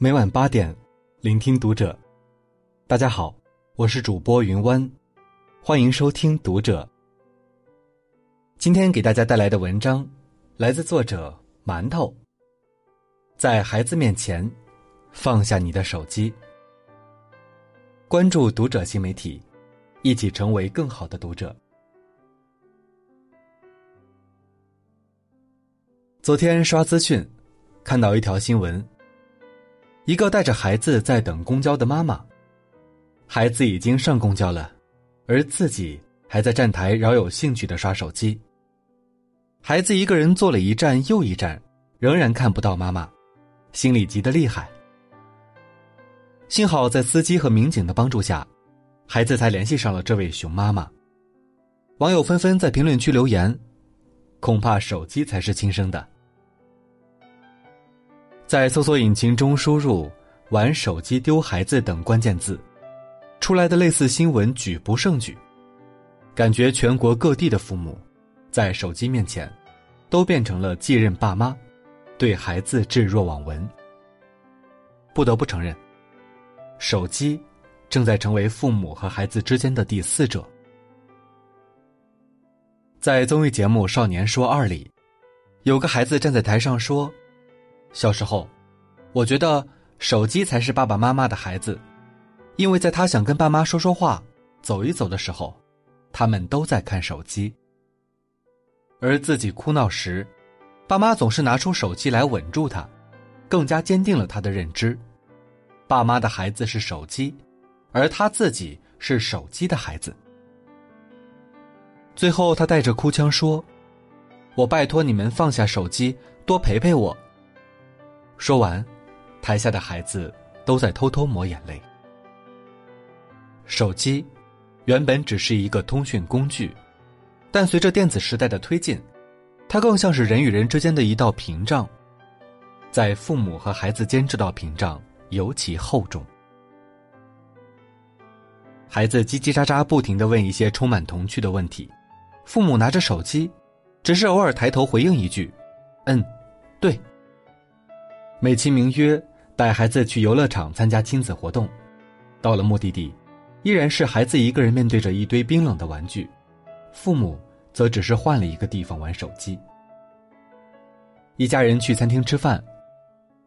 每晚八点，聆听读者。大家好，我是主播云湾，欢迎收听读者。今天给大家带来的文章来自作者馒头。在孩子面前，放下你的手机。关注读者新媒体，一起成为更好的读者。昨天刷资讯，看到一条新闻。一个带着孩子在等公交的妈妈，孩子已经上公交了，而自己还在站台饶有兴趣的刷手机。孩子一个人坐了一站又一站，仍然看不到妈妈，心里急得厉害。幸好在司机和民警的帮助下，孩子才联系上了这位熊妈妈。网友纷纷在评论区留言：“恐怕手机才是亲生的。”在搜索引擎中输入“玩手机丢孩子”等关键字，出来的类似新闻举不胜举，感觉全国各地的父母，在手机面前，都变成了继任爸妈，对孩子置若罔闻。不得不承认，手机正在成为父母和孩子之间的第四者。在综艺节目《少年说二》里，有个孩子站在台上说。小时候，我觉得手机才是爸爸妈妈的孩子，因为在他想跟爸妈说说话、走一走的时候，他们都在看手机。而自己哭闹时，爸妈总是拿出手机来稳住他，更加坚定了他的认知：爸妈的孩子是手机，而他自己是手机的孩子。最后，他带着哭腔说：“我拜托你们放下手机，多陪陪我。”说完，台下的孩子都在偷偷抹眼泪。手机原本只是一个通讯工具，但随着电子时代的推进，它更像是人与人之间的一道屏障。在父母和孩子间，这道屏障尤其厚重。孩子叽叽喳喳不停的问一些充满童趣的问题，父母拿着手机，只是偶尔抬头回应一句：“嗯，对。”美其名曰带孩子去游乐场参加亲子活动，到了目的地，依然是孩子一个人面对着一堆冰冷的玩具，父母则只是换了一个地方玩手机。一家人去餐厅吃饭，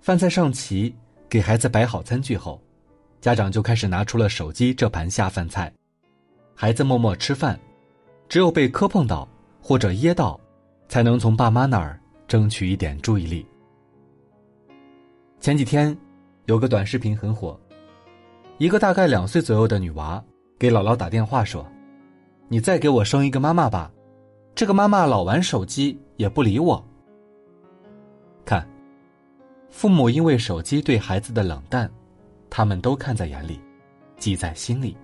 饭菜上齐，给孩子摆好餐具后，家长就开始拿出了手机这盘下饭菜，孩子默默吃饭，只有被磕碰到或者噎到，才能从爸妈那儿争取一点注意力。前几天，有个短视频很火。一个大概两岁左右的女娃给姥姥打电话说：“你再给我生一个妈妈吧，这个妈妈老玩手机也不理我。”看，父母因为手机对孩子的冷淡，他们都看在眼里，记在心里。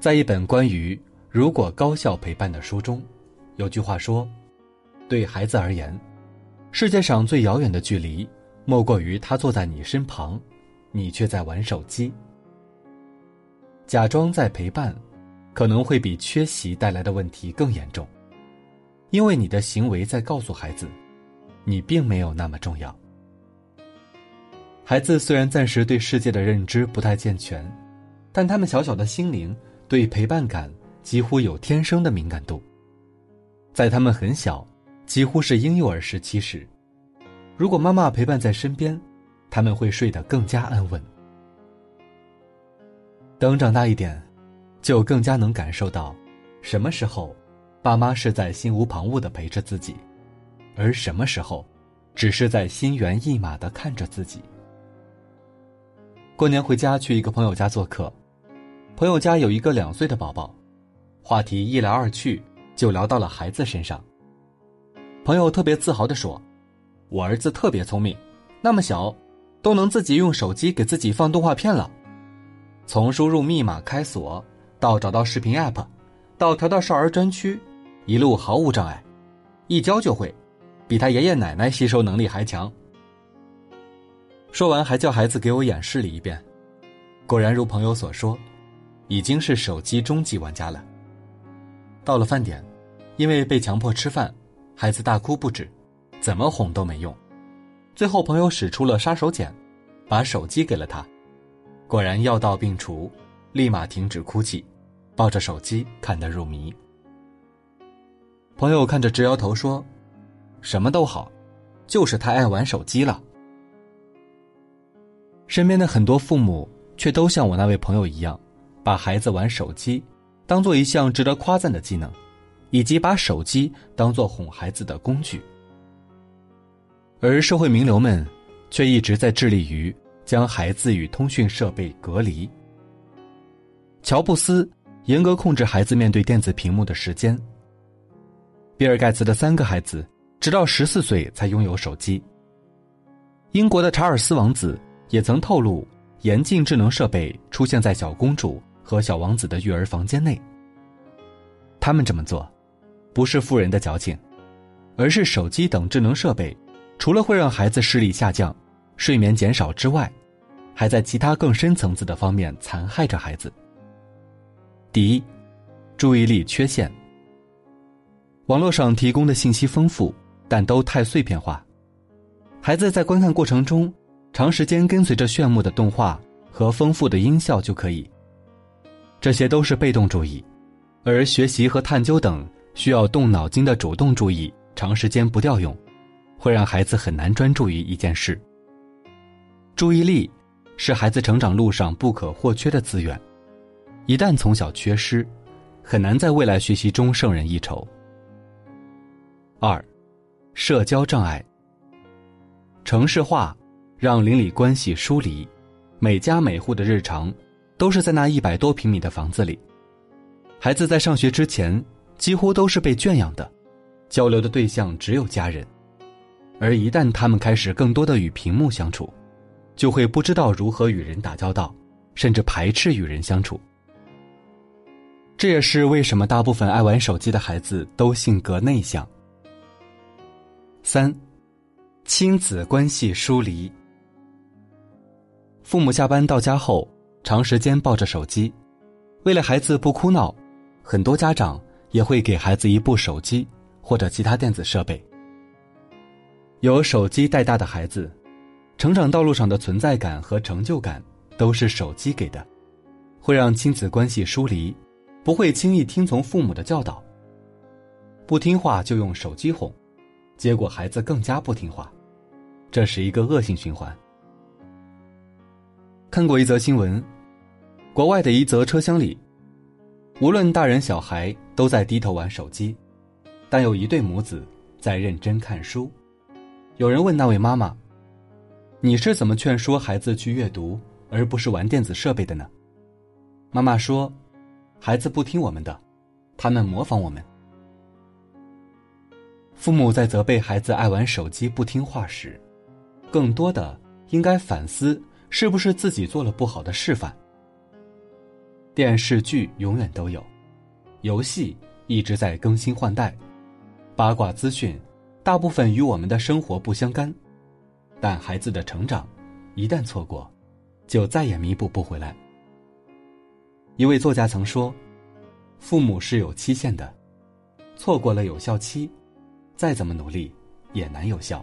在一本关于如果高效陪伴的书中，有句话说：“对孩子而言。”世界上最遥远的距离，莫过于他坐在你身旁，你却在玩手机。假装在陪伴，可能会比缺席带来的问题更严重，因为你的行为在告诉孩子，你并没有那么重要。孩子虽然暂时对世界的认知不太健全，但他们小小的心灵对陪伴感几乎有天生的敏感度，在他们很小。几乎是婴幼儿时期时，如果妈妈陪伴在身边，他们会睡得更加安稳。等长大一点，就更加能感受到，什么时候，爸妈是在心无旁骛的陪着自己，而什么时候，只是在心猿意马的看着自己。过年回家去一个朋友家做客，朋友家有一个两岁的宝宝，话题一来二去就聊到了孩子身上。朋友特别自豪地说：“我儿子特别聪明，那么小，都能自己用手机给自己放动画片了。从输入密码开锁，到找到视频 app，到调到少儿专区，一路毫无障碍，一教就会，比他爷爷奶奶吸收能力还强。”说完，还叫孩子给我演示了一遍。果然如朋友所说，已经是手机终极玩家了。到了饭点，因为被强迫吃饭。孩子大哭不止，怎么哄都没用，最后朋友使出了杀手锏，把手机给了他，果然药到病除，立马停止哭泣，抱着手机看得入迷。朋友看着直摇头说：“什么都好，就是太爱玩手机了。”身边的很多父母却都像我那位朋友一样，把孩子玩手机当做一项值得夸赞的技能，以及把手机当做哄孩子的工具。而社会名流们却一直在致力于将孩子与通讯设备隔离。乔布斯严格控制孩子面对电子屏幕的时间。比尔盖茨的三个孩子直到十四岁才拥有手机。英国的查尔斯王子。也曾透露，严禁智能设备出现在小公主和小王子的育儿房间内。他们这么做，不是富人的矫情，而是手机等智能设备，除了会让孩子视力下降、睡眠减少之外，还在其他更深层次的方面残害着孩子。第一，注意力缺陷。网络上提供的信息丰富，但都太碎片化，孩子在观看过程中。长时间跟随着炫目的动画和丰富的音效就可以，这些都是被动注意，而学习和探究等需要动脑筋的主动注意，长时间不调用，会让孩子很难专注于一件事。注意力是孩子成长路上不可或缺的资源，一旦从小缺失，很难在未来学习中胜任一筹。二，社交障碍，城市化。让邻里关系疏离，每家每户的日常都是在那一百多平米的房子里。孩子在上学之前几乎都是被圈养的，交流的对象只有家人。而一旦他们开始更多的与屏幕相处，就会不知道如何与人打交道，甚至排斥与人相处。这也是为什么大部分爱玩手机的孩子都性格内向。三，亲子关系疏离。父母下班到家后，长时间抱着手机，为了孩子不哭闹，很多家长也会给孩子一部手机或者其他电子设备。有手机带大的孩子，成长道路上的存在感和成就感都是手机给的，会让亲子关系疏离，不会轻易听从父母的教导。不听话就用手机哄，结果孩子更加不听话，这是一个恶性循环。看过一则新闻，国外的一则车厢里，无论大人小孩都在低头玩手机，但有一对母子在认真看书。有人问那位妈妈：“你是怎么劝说孩子去阅读，而不是玩电子设备的呢？”妈妈说：“孩子不听我们的，他们模仿我们。”父母在责备孩子爱玩手机不听话时，更多的应该反思。是不是自己做了不好的示范？电视剧永远都有，游戏一直在更新换代，八卦资讯大部分与我们的生活不相干，但孩子的成长一旦错过，就再也弥补不回来。一位作家曾说：“父母是有期限的，错过了有效期，再怎么努力也难有效。”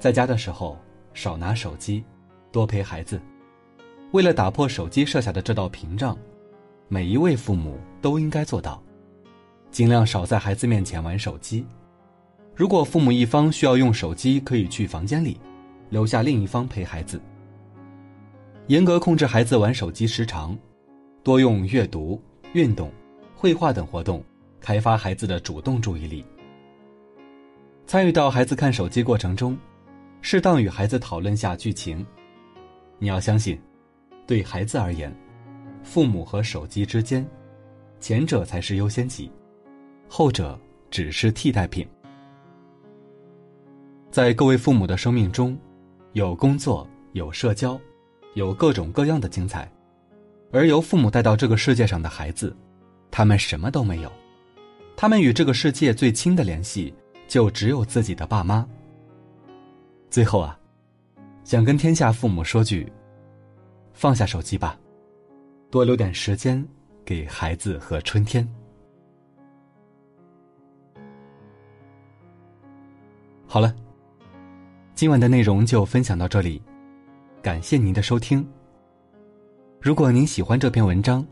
在家的时候。少拿手机，多陪孩子。为了打破手机设下的这道屏障，每一位父母都应该做到，尽量少在孩子面前玩手机。如果父母一方需要用手机，可以去房间里，留下另一方陪孩子。严格控制孩子玩手机时长，多用阅读、运动、绘画等活动，开发孩子的主动注意力。参与到孩子看手机过程中。适当与孩子讨论下剧情，你要相信，对孩子而言，父母和手机之间，前者才是优先级，后者只是替代品。在各位父母的生命中，有工作，有社交，有各种各样的精彩，而由父母带到这个世界上的孩子，他们什么都没有，他们与这个世界最亲的联系，就只有自己的爸妈。最后啊，想跟天下父母说句：放下手机吧，多留点时间给孩子和春天。好了，今晚的内容就分享到这里，感谢您的收听。如果您喜欢这篇文章，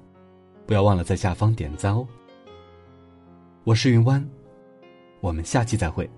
不要忘了在下方点赞哦。我是云湾，我们下期再会。